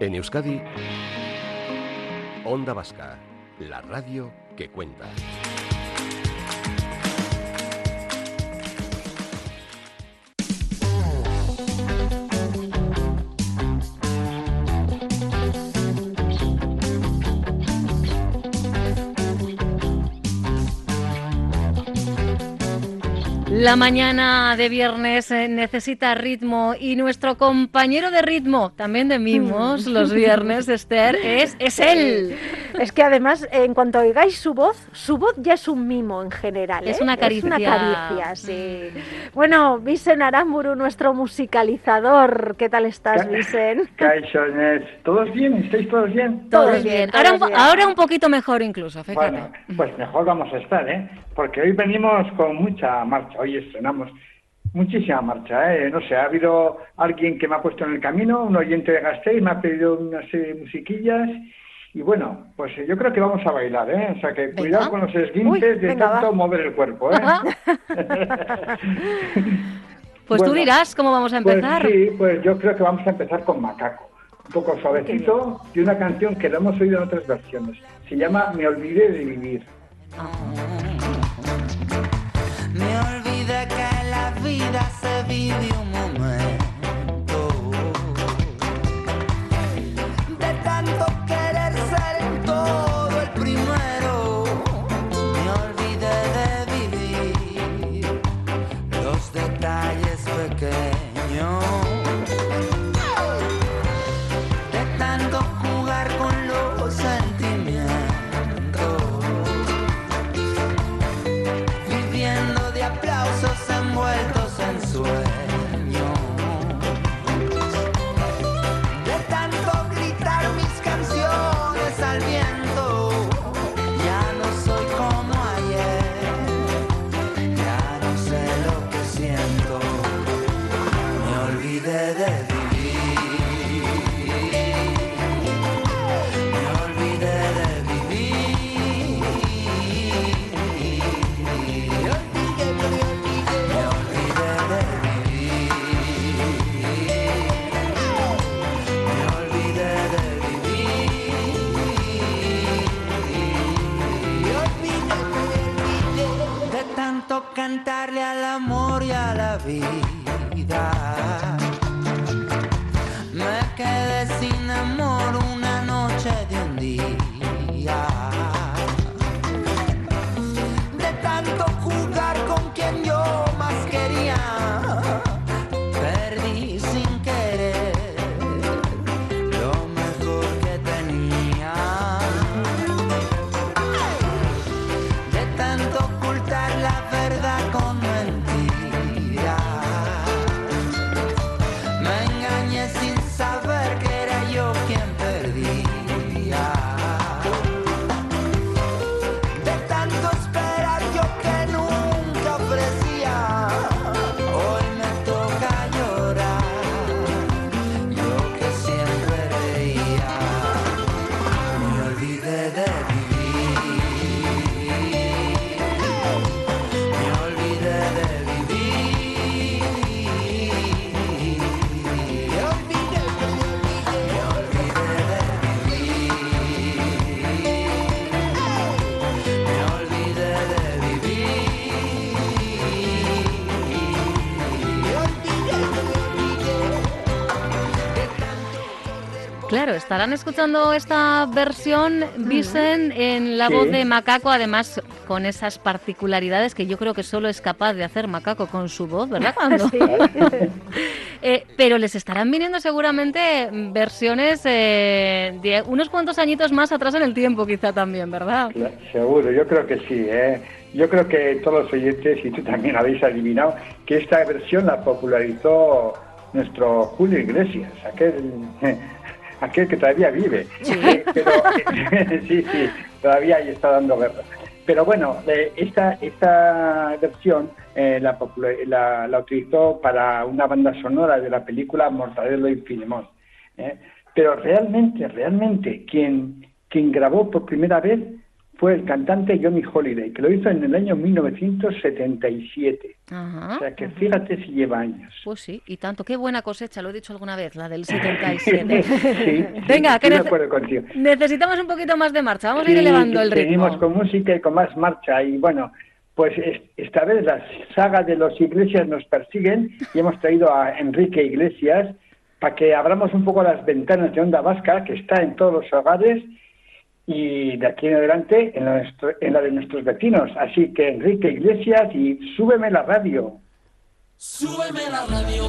En Euskadi, Onda Vasca, la radio que cuenta. La mañana de viernes eh, necesita ritmo y nuestro compañero de ritmo, también de mimos, los viernes, Esther, es, es él. Es que además, en cuanto oigáis su voz, su voz ya es un mimo en general. Es ¿eh? una caricia. Es una caricia, sí. Bueno, Vicen Aramburu, nuestro musicalizador. ¿Qué tal estás, Vicen? Caixones, ¿todos bien? ¿Estáis todos bien? Todos Todos bien. bien, Ahora, un, todos po- bien. ahora un poquito mejor incluso, fíjate. Bueno, pues mejor vamos a estar, ¿eh? Porque hoy venimos con mucha marcha, hoy estrenamos muchísima marcha, ¿eh? No sé, ha habido alguien que me ha puesto en el camino, un oyente de Gasteiz, me ha pedido una serie de musiquillas y bueno, pues yo creo que vamos a bailar, ¿eh? O sea que cuidado con los esguinces Uy, de venga, tanto va. mover el cuerpo, ¿eh? Pues tú dirás cómo vamos a Pues empezar. sí, pues yo creo que vamos a empezar con Macaco. Un poco suavecito y una canción que la hemos oído en otras versiones. Se llama Me olvidé de vivir. Me Claro, estarán escuchando esta versión, Vicen, en la Sí. voz de Macaco, además con esas particularidades que yo creo que solo es capaz de hacer Macaco con su voz, ¿verdad? Cuando- Sí. Eh, pero les estarán viniendo seguramente versiones eh, de unos cuantos añitos más atrás en el tiempo, quizá también, ¿verdad? Seguro, yo creo que sí. ¿eh? Yo creo que todos los oyentes, y tú también habéis adivinado, que esta versión la popularizó nuestro Julio Iglesias, aquel, aquel que todavía vive. Eh, pero, sí, sí, todavía ahí está dando guerra. Pero bueno, eh, esta, esta versión eh, la, la, la utilizó para una banda sonora de la película Mortadelo y Filemón. Pero realmente, realmente, quien, quien grabó por primera vez fue el cantante Johnny Holiday, que lo hizo en el año 1977. Ajá. O sea que fíjate si lleva años. Pues sí, y tanto. Qué buena cosecha, lo he dicho alguna vez, la del 77. Sí, Venga, sí, que nece- necesitamos un poquito más de marcha. Vamos a Sí, ir elevando el Seguimos ritmo. con música y con más marcha. Y bueno, pues es- esta vez la saga de los Iglesias nos persiguen y hemos traído a Enrique Iglesias para que abramos un poco las ventanas de Onda Vasca, que está en todos los hogares y de aquí en adelante en la, de nuestros vecinos. Así que Enrique Iglesias y súbeme la radio. Súbeme la radio.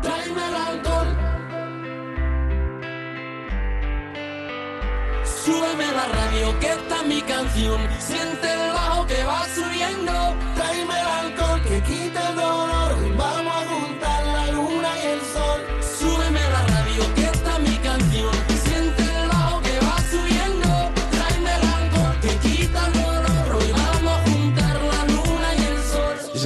Tráeme el alcohol. Súbeme la radio, que está mi canción. Siente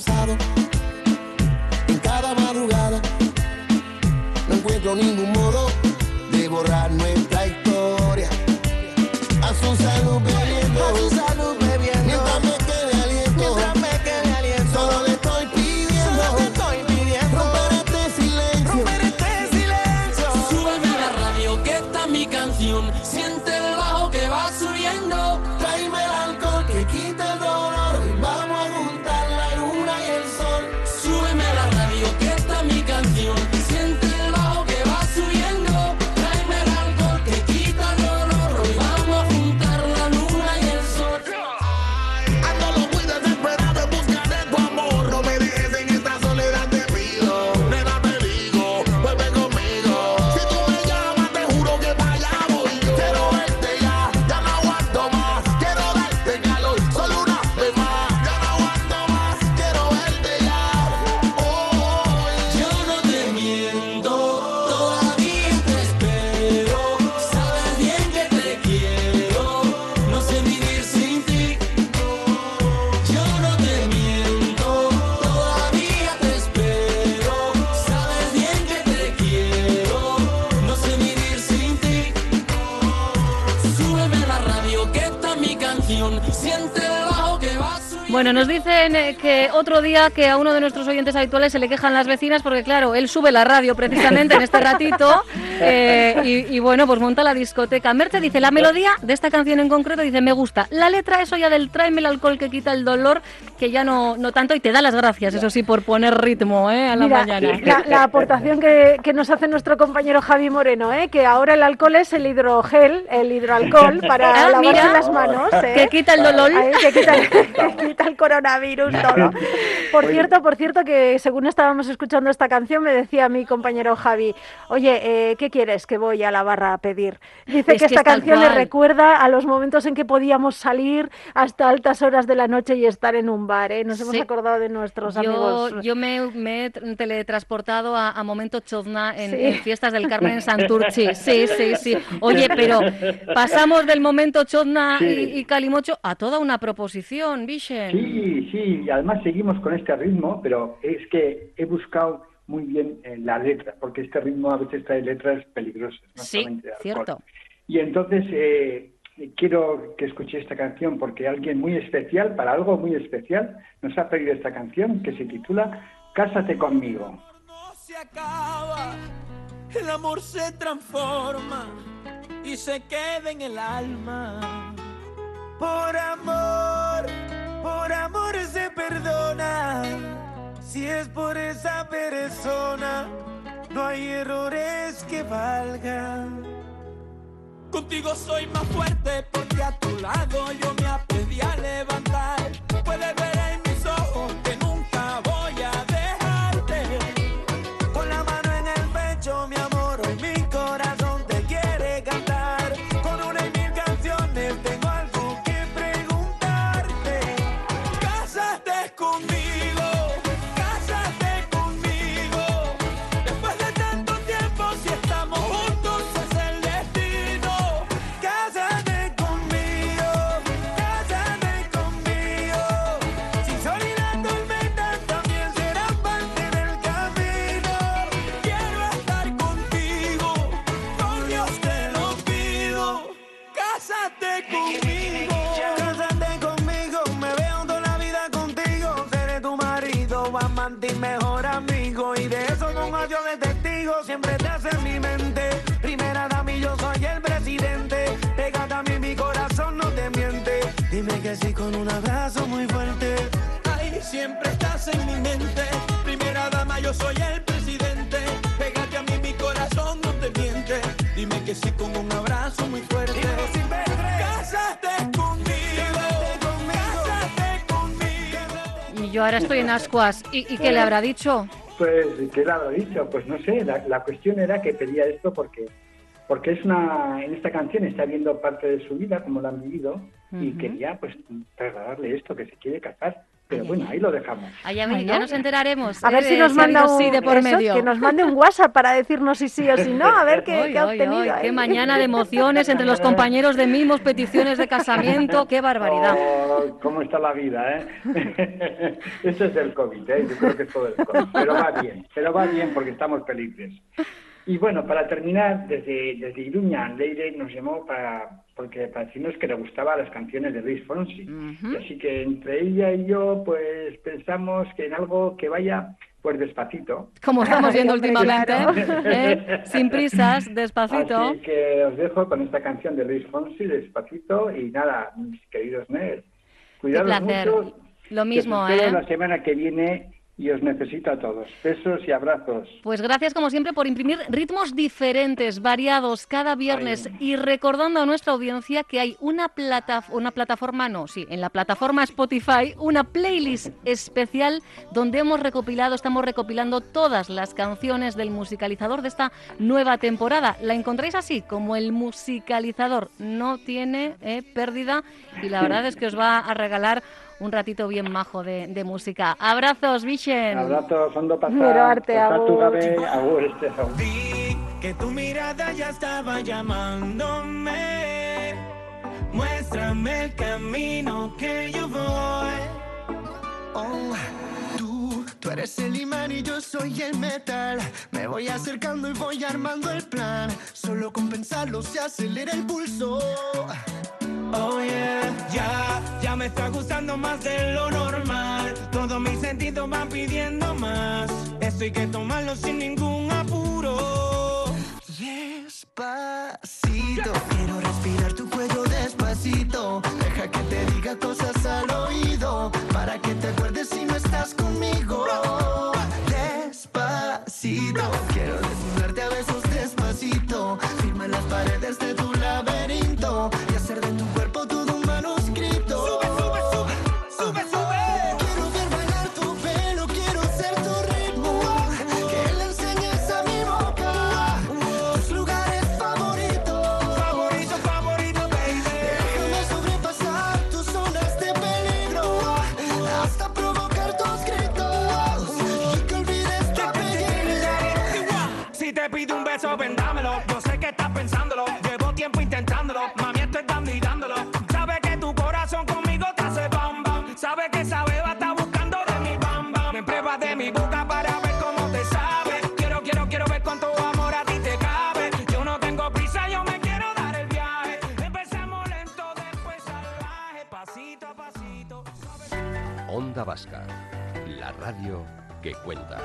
Pasado. En cada madrugada no encuentro ningún Bueno, nos dicen eh, que otro día que a uno de nuestros oyentes habituales se le quejan las vecinas porque, claro, él sube la radio precisamente en este ratito eh, y, y, bueno, pues monta la discoteca. Merche dice, la melodía de esta canción en concreto, dice, me gusta. La letra, eso ya del tráeme el alcohol que quita el dolor, que ya no, no tanto, y te da las gracias, eso sí, por poner ritmo ¿eh? a la Mira, mañana. la, la aportación que, que nos hace nuestro compañero Javi Moreno, ¿eh? que ahora el alcohol es el hidrogel, el hidroalcohol para Ah, lavarse mira. las manos. ¿eh? Que quita el dolor. Ahí, que, quita, que quita el coronavirus, todo. Por cierto, por cierto, que según estábamos escuchando esta canción, me decía mi compañero Javi, oye, eh, ¿qué quieres que voy a la barra a pedir? Dice Es que que esta canción le cual. recuerda a los momentos en que podíamos salir hasta altas horas de la noche y estar en un bar. ¿eh? Nos hemos acordado de nuestros Yo, amigos. yo me, me he tr- teletransportado a, a momento Chozna en, Sí. en fiestas del Carmen en Santurchi. Sí, sí, sí. Oye, pero pasamos del momento Chozna Sí. y, y Calimocho a toda una proposición, Vishen. Sí, sí, y además seguimos con este ritmo, pero es que he buscado muy bien eh, la letra, porque este ritmo a veces trae letras peligrosas. no Sí, cierto. Y entonces eh, quiero que escuche esta canción porque alguien muy especial, para algo muy especial, nos ha pedido esta canción que se titula Cásate conmigo. no se acaba, el amor se transforma y se queda en el alma. Por amor, por amor se perdona. Si es por esa persona, no hay errores que valgan. Contigo soy más fuerte porque a tu lado yo me aprendí a levantar. Puedes ver mejor amigo. Y de eso pongo yo de testigo, siempre te hace en mi mente. Primera dama y yo soy el presidente. Pégate a mí, mi corazón no te miente. Dime que sí con un abrazo muy fuerte. Ay, siempre estás en mi mente. Primera dama, yo soy el presidente. Pégate a mí, mi corazón no te miente. Dime que sí con un abrazo muy fuerte. Cásate conmigo. Y yo ahora estoy en ascuas. ¿Y, y qué le habrá dicho? Pues, ¿qué le habrá dicho? Pues no sé, la, la cuestión era que pedía esto porque, porque es una, en esta canción está viendo parte de su vida, como la han vivido, y quería pues trasladarle esto, que se quiere casar. Pero Ay, bueno, ay, ahí lo dejamos. Ay, ya, nos enteraremos. A ¿eh? ver si de nos manda un, sí de por eso, medio. que nos mande un WhatsApp para decirnos si sí o si no, a ver qué, ha obtenido. qué mañana de emociones entre los compañeros de mimos, peticiones de casamiento, qué barbaridad. Oh, ¿Cómo está la vida, eh? Esto es del COVID, ¿eh? Yo creo que es todo el COVID. Pero va bien, pero va bien porque estamos felices. Y bueno, para terminar, desde, desde Iruña, Leire nos llamó para, porque, para decirnos que le gustaban las canciones de Luis Fonsi. Así que entre ella y yo, pues pensamos que en algo que vaya, pues despacito. Como estamos viendo últimamente. ¿eh? sin prisas, despacito. Así que os dejo con esta canción de Luis Fonsi, despacito. Y nada, mis queridos nerds, cuidados mucho. Lo que mismo, espero ¿eh? la semana que viene y os necesito a todos. Besos y abrazos. Pues gracias como siempre por imprimir ritmos diferentes, variados cada viernes y recordando a nuestra audiencia que hay una, plata, una plataforma, no, sí, en la plataforma Spotify, una playlist especial donde hemos recopilado, estamos recopilando todas las canciones del musicalizador de esta nueva temporada. La encontráis así, como el musicalizador no tiene eh, pérdida y la verdad es que os va a regalar un ratito bien majo de, de música. Abrazos, Vichen. Abrazos, ondo pasar. Agur, este, agur. Vi que tu mirada ya estaba llamándome. Muéstrame el camino que yo voy. Oh, tú, tú eres el imán y yo soy el metal. Me voy acercando y voy armando el plan. Solo con pensarlo se acelera el pulso. Oh yeah, ya, ya me está gustando hay que tomarlo sin ningún radio que cuenta.